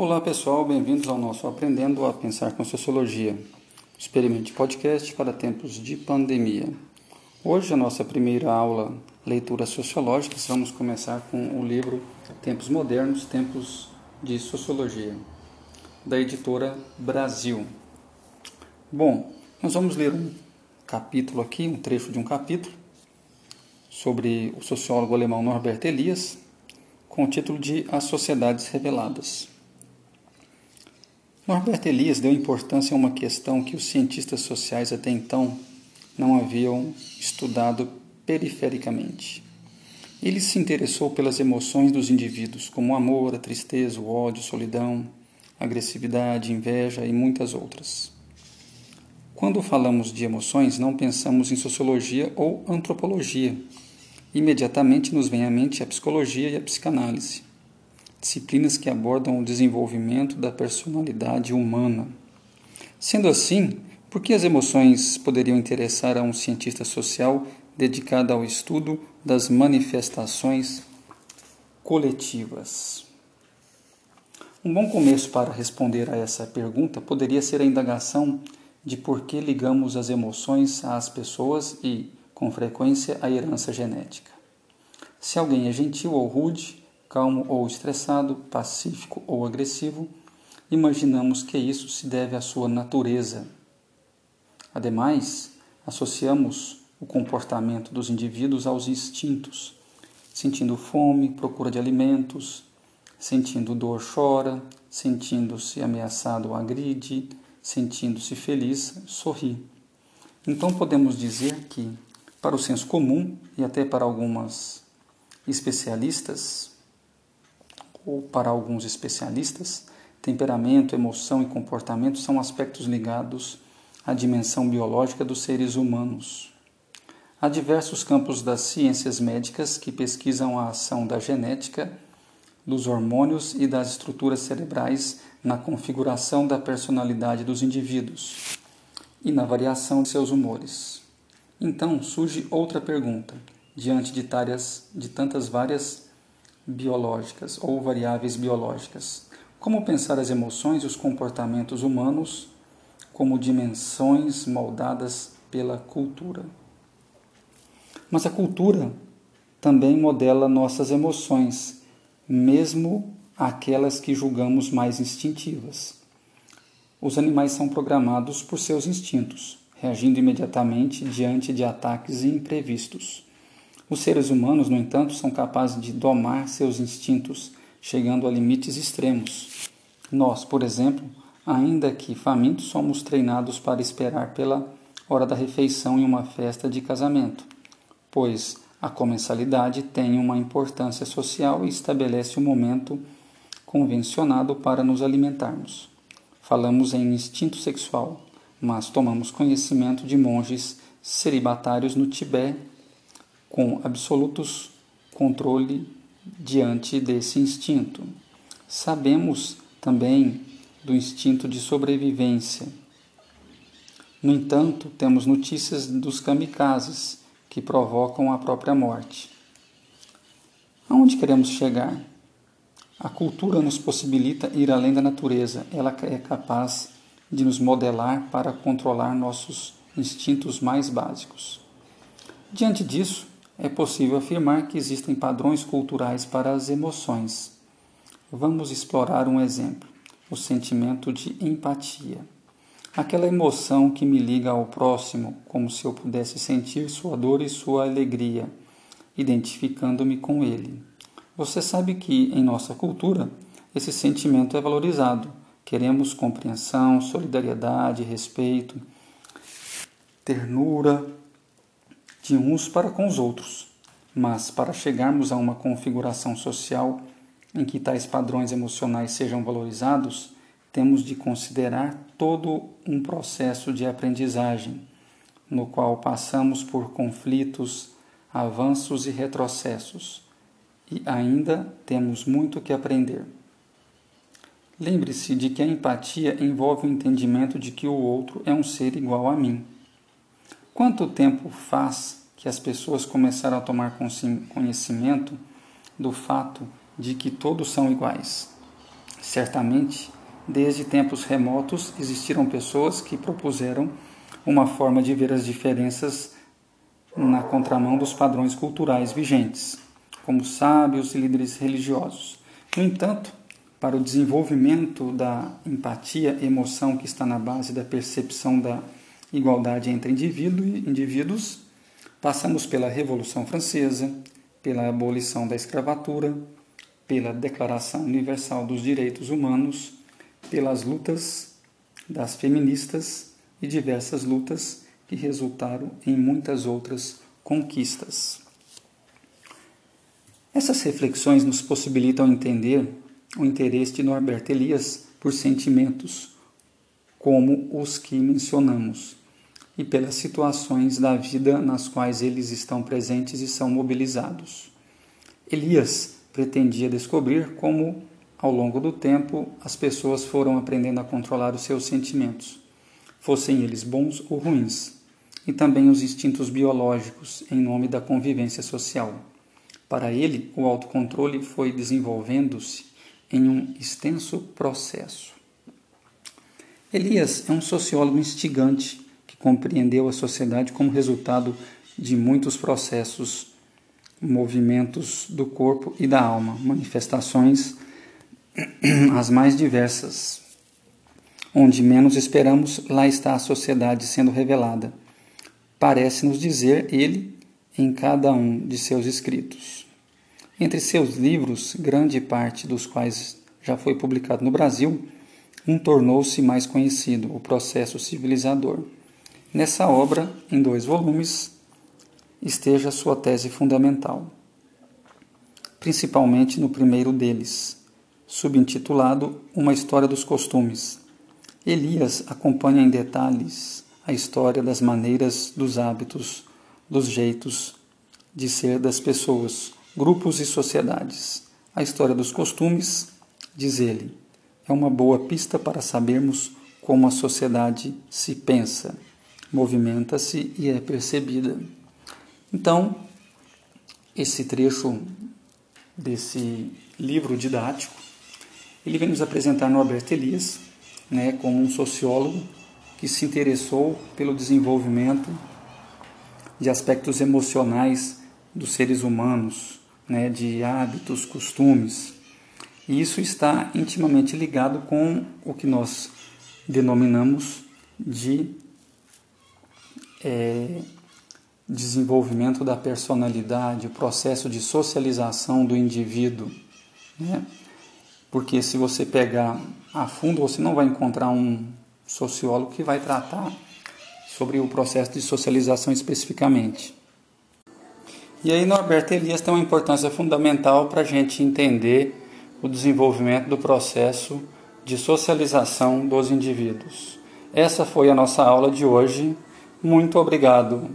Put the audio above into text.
Olá pessoal, bem-vindos ao nosso Aprendendo a Pensar com Sociologia, experimente podcast para tempos de pandemia. Hoje, a nossa primeira aula, Leitura Sociológica, vamos começar com o livro Tempos Modernos, Tempos de Sociologia, da editora Brasil. Bom, nós vamos ler um capítulo aqui, um trecho de um capítulo, sobre o sociólogo alemão Norbert Elias, com o título de As Sociedades Reveladas. Norbert Elias deu importância a uma questão que os cientistas sociais até então não haviam estudado perifericamente. Ele se interessou pelas emoções dos indivíduos, como o amor, a tristeza, o ódio, solidão, agressividade, inveja e muitas outras. Quando falamos de emoções, não pensamos em sociologia ou antropologia. Imediatamente nos vem à mente a psicologia e a psicanálise disciplinas que abordam o desenvolvimento da personalidade humana. Sendo assim, por que as emoções poderiam interessar a um cientista social dedicado ao estudo das manifestações coletivas? Um bom começo para responder a essa pergunta poderia ser a indagação de por que ligamos as emoções às pessoas e, com frequência, à herança genética. Se alguém é gentil ou rude, calmo ou estressado, pacífico ou agressivo, imaginamos que isso se deve à sua natureza. Ademais, associamos o comportamento dos indivíduos aos instintos, sentindo fome, procura de alimentos, sentindo dor, chora, sentindo-se ameaçado, agride, sentindo-se feliz, sorri. Então podemos dizer que, para o senso comum e até para algumas especialistas, ou para alguns especialistas, temperamento, emoção e comportamento são aspectos ligados à dimensão biológica dos seres humanos. Há diversos campos das ciências médicas que pesquisam a ação da genética, dos hormônios e das estruturas cerebrais na configuração da personalidade dos indivíduos e na variação de seus humores. Então surge outra pergunta, diante de, de tantas várias biológicas ou variáveis biológicas. Como pensar as emoções e os comportamentos humanos como dimensões moldadas pela cultura. Mas a cultura também modela nossas emoções, mesmo aquelas que julgamos mais instintivas. Os animais são programados por seus instintos, reagindo imediatamente diante de ataques imprevistos. Os seres humanos, no entanto, são capazes de domar seus instintos, chegando a limites extremos. Nós, por exemplo, ainda que famintos, somos treinados para esperar pela hora da refeição em uma festa de casamento, pois a comensalidade tem uma importância social e estabelece um momento convencionado para nos alimentarmos. Falamos em instinto sexual, mas tomamos conhecimento de monges celibatários no Tibete com absolutos controle diante desse instinto. Sabemos também do instinto de sobrevivência. No entanto, temos notícias dos kamikazes que provocam a própria morte. Aonde queremos chegar? A cultura nos possibilita ir além da natureza. Ela é capaz de nos modelar para controlar nossos instintos mais básicos. Diante disso, é possível afirmar que existem padrões culturais para as emoções. Vamos explorar um exemplo: o sentimento de empatia. Aquela emoção que me liga ao próximo, como se eu pudesse sentir sua dor e sua alegria, identificando-me com ele. Você sabe que, em nossa cultura, esse sentimento é valorizado. Queremos compreensão, solidariedade, respeito, ternura, de uns para com os outros. Mas para chegarmos a uma configuração social em que tais padrões emocionais sejam valorizados, temos de considerar todo um processo de aprendizagem, no qual passamos por conflitos, avanços e retrocessos, e ainda temos muito que aprender. Lembre-se de que a empatia envolve o entendimento de que o outro é um ser igual a mim. Quanto tempo faz que as pessoas começaram a tomar conhecimento do fato de que todos são iguais. Certamente, desde tempos remotos existiram pessoas que propuseram uma forma de ver as diferenças na contramão dos padrões culturais vigentes, como sábios e líderes religiosos. No entanto, para o desenvolvimento da empatia, emoção que está na base da percepção da igualdade entre indivíduo indivíduos, passamos pela Revolução Francesa, pela abolição da escravatura, pela Declaração Universal dos Direitos Humanos, pelas lutas das feministas e diversas lutas que resultaram em muitas outras conquistas. Essas reflexões nos possibilitam entender o interesse de Norbert Elias por sentimentos como os que mencionamos e pelas situações da vida nas quais eles estão presentes e são mobilizados. Elias pretendia descobrir como, ao longo do tempo, as pessoas foram aprendendo a controlar os seus sentimentos, fossem eles bons ou ruins, e também os instintos biológicos em nome da convivência social. Para ele, o autocontrole foi desenvolvendo-se em um extenso processo. Elias é um sociólogo instigante compreendeu a sociedade como resultado de muitos processos movimentos do corpo e da alma, manifestações as mais diversas. Onde menos esperamos, lá está a sociedade sendo revelada. Parece-nos dizer ele em cada um de seus escritos. Entre seus livros, grande parte dos quais já foi publicado no Brasil, um tornou-se mais conhecido, O Processo Civilizador. Nessa obra, em dois volumes, esteja sua tese fundamental, principalmente no primeiro deles, subintitulado Uma História dos Costumes. Elias acompanha em detalhes a história das maneiras, dos hábitos, dos jeitos de ser das pessoas, grupos e sociedades. A história dos costumes, diz ele, é uma boa pista para sabermos como a sociedade se pensa, movimenta-se e é percebida. Então, esse trecho desse livro didático, ele vem nos apresentar Norbert Elias, né, como um sociólogo que se interessou pelo desenvolvimento de aspectos emocionais dos seres humanos, né, de hábitos, costumes. E isso está intimamente ligado com o que nós denominamos de é, desenvolvimento da personalidade, o processo de socialização do indivíduo. Né? Porque se você pegar a fundo, você não vai encontrar um sociólogo que vai tratar sobre o processo de socialização especificamente. E aí Norbert Elias tem uma importância fundamental para a gente entender o desenvolvimento do processo de socialização dos indivíduos. Essa foi a nossa aula de hoje. Muito obrigado.